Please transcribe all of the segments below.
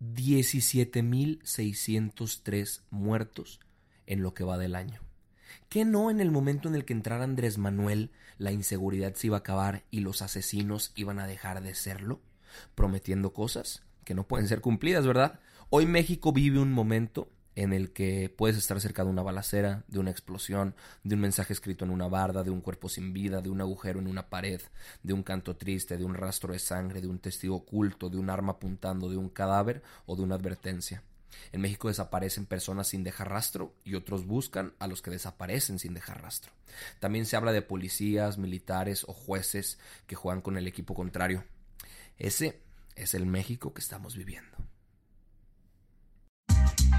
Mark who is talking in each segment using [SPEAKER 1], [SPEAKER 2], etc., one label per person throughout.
[SPEAKER 1] 17.603 muertos en lo que va del año. ¿Qué no en el momento en el que entrara Andrés Manuel la inseguridad se iba a acabar y los asesinos iban a dejar de serlo? Prometiendo cosas que no pueden ser cumplidas, ¿verdad? Hoy México vive un momento en el que puedes estar cerca de una balacera, de una explosión, de un mensaje escrito en una barda, de un cuerpo sin vida, de un agujero en una pared, de un canto triste, de un rastro de sangre, de un testigo oculto, de un arma apuntando, de un cadáver o de una advertencia. En México desaparecen personas sin dejar rastro y otros buscan a los que desaparecen sin dejar rastro. También se habla de policías, militares o jueces que juegan con el equipo contrario. Ese es el México que estamos viviendo.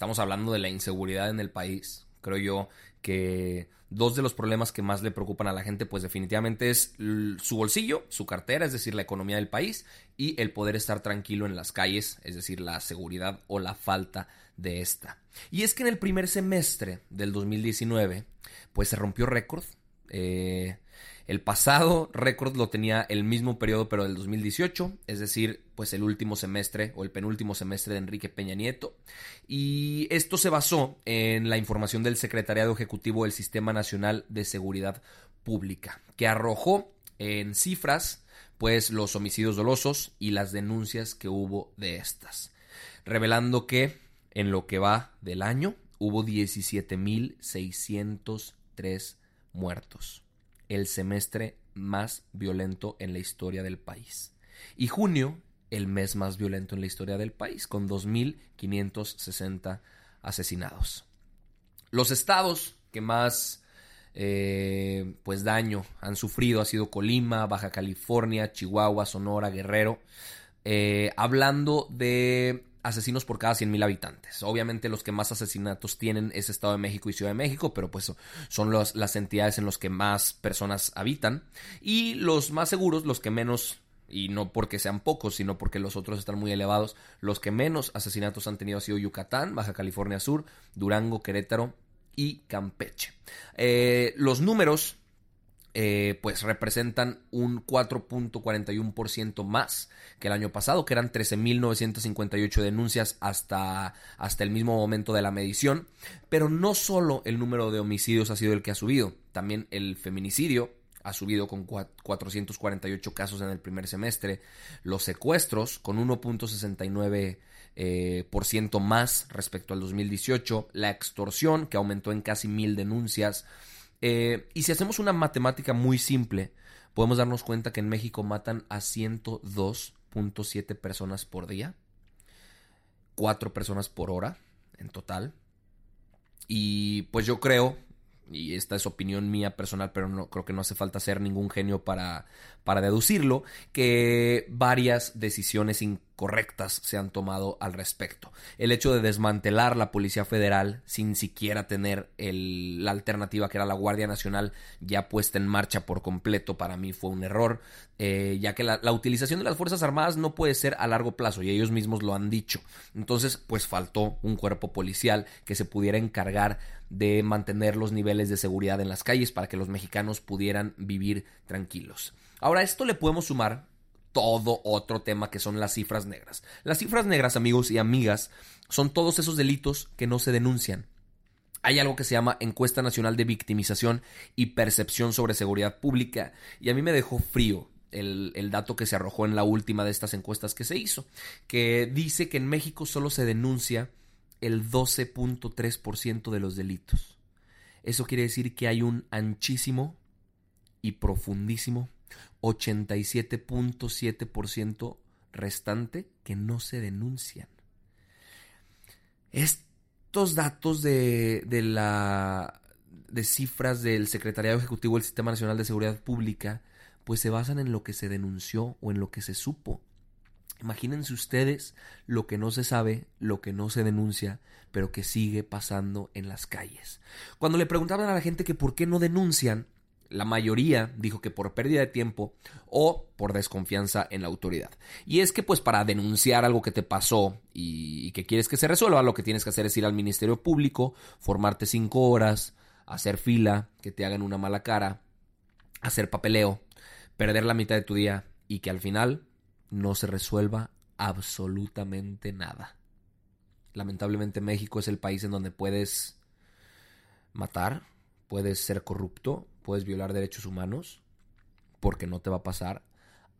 [SPEAKER 1] Estamos hablando de la inseguridad en el país. Creo yo que dos de los problemas que más le preocupan a la gente, pues definitivamente es su bolsillo, su cartera, es decir, la economía del país, y el poder estar tranquilo en las calles, es decir, la seguridad o la falta de esta. Y es que en el primer semestre del 2019, pues se rompió récord. Eh, el pasado récord lo tenía el mismo periodo, pero del 2018, es decir, pues el último semestre o el penúltimo semestre de Enrique Peña Nieto. Y esto se basó en la información del Secretariado Ejecutivo del Sistema Nacional de Seguridad Pública, que arrojó en cifras pues los homicidios dolosos y las denuncias que hubo de estas, revelando que en lo que va del año hubo 17.603 muertos el semestre más violento en la historia del país. Y junio, el mes más violento en la historia del país, con 2.560 asesinados. Los estados que más eh, pues daño han sufrido ha sido Colima, Baja California, Chihuahua, Sonora, Guerrero. Eh, hablando de asesinos por cada 100.000 habitantes. Obviamente los que más asesinatos tienen es Estado de México y Ciudad de México, pero pues son las entidades en las que más personas habitan. Y los más seguros, los que menos, y no porque sean pocos, sino porque los otros están muy elevados, los que menos asesinatos han tenido ha sido Yucatán, Baja California Sur, Durango, Querétaro y Campeche. Eh, los números eh, pues representan un 4.41% más que el año pasado, que eran 13.958 denuncias hasta, hasta el mismo momento de la medición. Pero no solo el número de homicidios ha sido el que ha subido, también el feminicidio ha subido con 448 casos en el primer semestre, los secuestros con 1.69 eh, por ciento más respecto al 2018, la extorsión que aumentó en casi mil denuncias, eh, y si hacemos una matemática muy simple, podemos darnos cuenta que en México matan a 102.7 personas por día, 4 personas por hora en total. Y pues yo creo, y esta es opinión mía personal, pero no creo que no hace falta ser ningún genio para, para deducirlo, que varias decisiones correctas se han tomado al respecto. El hecho de desmantelar la Policía Federal sin siquiera tener la alternativa que era la Guardia Nacional ya puesta en marcha por completo para mí fue un error, eh, ya que la, la, utilización de las Fuerzas Armadas no puede ser a largo plazo y ellos mismos lo han dicho. Entonces, pues faltó un cuerpo policial que se pudiera encargar de mantener los niveles de seguridad en las calles para que los mexicanos pudieran vivir tranquilos. Ahora, esto le podemos sumar todo otro tema que son las cifras negras. Las cifras negras, amigos y amigas, son todos esos delitos que no se denuncian. Hay algo que se llama Encuesta Nacional de Victimización y Percepción sobre Seguridad Pública y a mí me dejó frío el, dato que se arrojó en la última de estas encuestas que se hizo, que dice que en México solo se denuncia el 12.3% de los delitos. Eso quiere decir que hay un anchísimo y profundísimo 87.7% restante que no se denuncian. Estos datos de, de, la, de cifras del Secretariado Ejecutivo del Sistema Nacional de Seguridad Pública pues se basan en lo que se denunció o en lo que se supo. Imagínense ustedes lo que no se sabe, lo que no se denuncia, pero que sigue pasando en las calles. Cuando le preguntaban a la gente que por qué no denuncian, la mayoría dijo que por pérdida de tiempo o por desconfianza en la autoridad. Y es que pues para denunciar algo que te pasó y, que quieres que se resuelva, lo que tienes que hacer es ir al Ministerio Público, formarte cinco horas, hacer fila, que te hagan una mala cara, hacer papeleo, perder la mitad de tu día y que al final no se resuelva absolutamente nada. Lamentablemente México es el país en donde puedes matar, puedes ser corrupto, puedes violar derechos humanos, porque no te va a pasar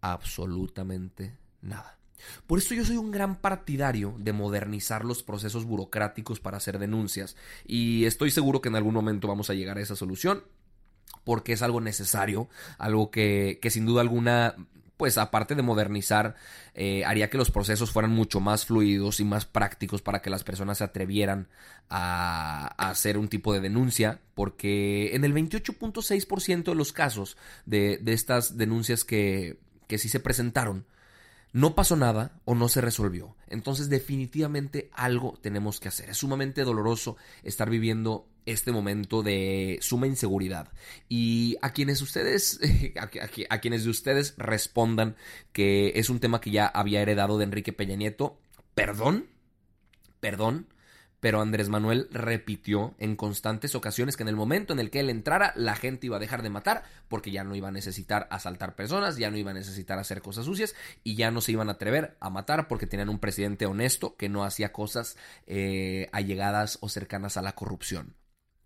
[SPEAKER 1] absolutamente nada. Por eso yo soy un gran partidario de modernizar los procesos burocráticos para hacer denuncias y estoy seguro que en algún momento vamos a llegar a esa solución porque es algo necesario, algo que, que sin duda alguna pues aparte de modernizar, eh, haría que los procesos fueran mucho más fluidos y más prácticos para que las personas se atrevieran a, hacer un tipo de denuncia, porque en el 28.6% de los casos de, de estas denuncias que, que sí se presentaron, no pasó nada o no se resolvió. Entonces definitivamente algo tenemos que hacer. Es sumamente doloroso estar viviendo este momento de suma inseguridad. Y a quienes ustedes, a, quienes de ustedes respondan que es un tema que ya había heredado de Enrique Peña Nieto, perdón, perdón, pero Andrés Manuel repitió en constantes ocasiones que en el momento en el que él entrara, la gente iba a dejar de matar porque ya no iba a necesitar asaltar personas, ya no iba a necesitar hacer cosas sucias y ya no se iban a atrever a matar porque tenían un presidente honesto que no hacía cosas eh, allegadas o cercanas a la corrupción.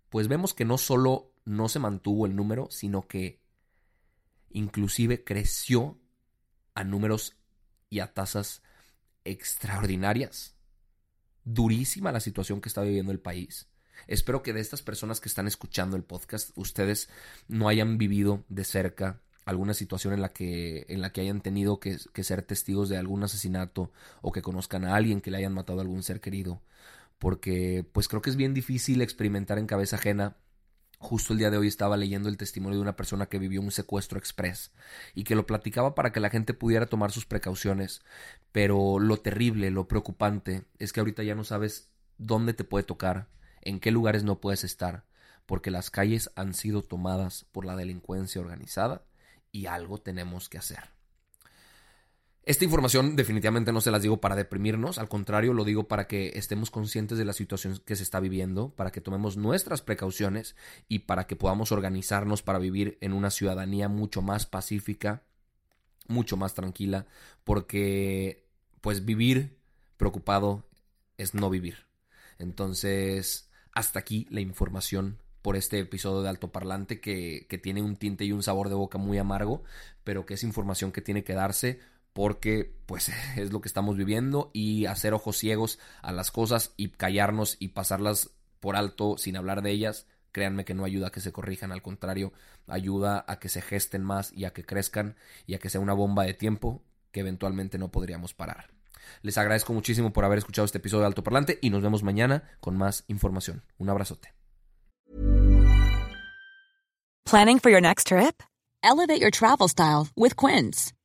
[SPEAKER 1] Pues vemos que no solo no se mantuvo el número, sino que inclusive creció a números y a tasas extraordinarias durísima la situación que está viviendo el país. Espero que de estas personas que están escuchando el podcast, ustedes no hayan vivido de cerca alguna situación en la que, en la que hayan tenido que, que, ser testigos de algún asesinato o que conozcan a alguien que le hayan matado a algún ser querido. Porque pues creo que es bien difícil experimentar en cabeza ajena Justo el día de hoy estaba leyendo el testimonio de una persona que vivió un secuestro express y que lo platicaba para que la gente pudiera tomar sus precauciones. Pero lo terrible, lo preocupante es que ahorita ya no sabes dónde te puede tocar, en qué lugares no puedes estar, porque las calles han sido tomadas por la delincuencia organizada y algo tenemos que hacer. Esta información definitivamente no se las digo para deprimirnos, al contrario, lo digo para que estemos conscientes de la situación que se está viviendo, para que tomemos nuestras precauciones y para que podamos organizarnos para vivir en una ciudadanía mucho más pacífica, mucho más tranquila, porque pues vivir preocupado es no vivir. Entonces, hasta aquí la información por este episodio de Alto Parlante que, que tiene un tinte y un sabor de boca muy amargo, pero que es información que tiene que darse porque pues es lo que estamos viviendo y hacer ojos ciegos a las cosas y callarnos y pasarlas por alto sin hablar de ellas, créanme que no ayuda a que se corrijan, al contrario, ayuda a que se gesten más y a que crezcan y a que sea una bomba de tiempo que eventualmente no podríamos parar. Les agradezco muchísimo por haber escuchado este episodio de Alto Parlante y nos vemos mañana con más información. Un abrazote.
[SPEAKER 2] Planning for your next trip? Elevate your travel style with Quince.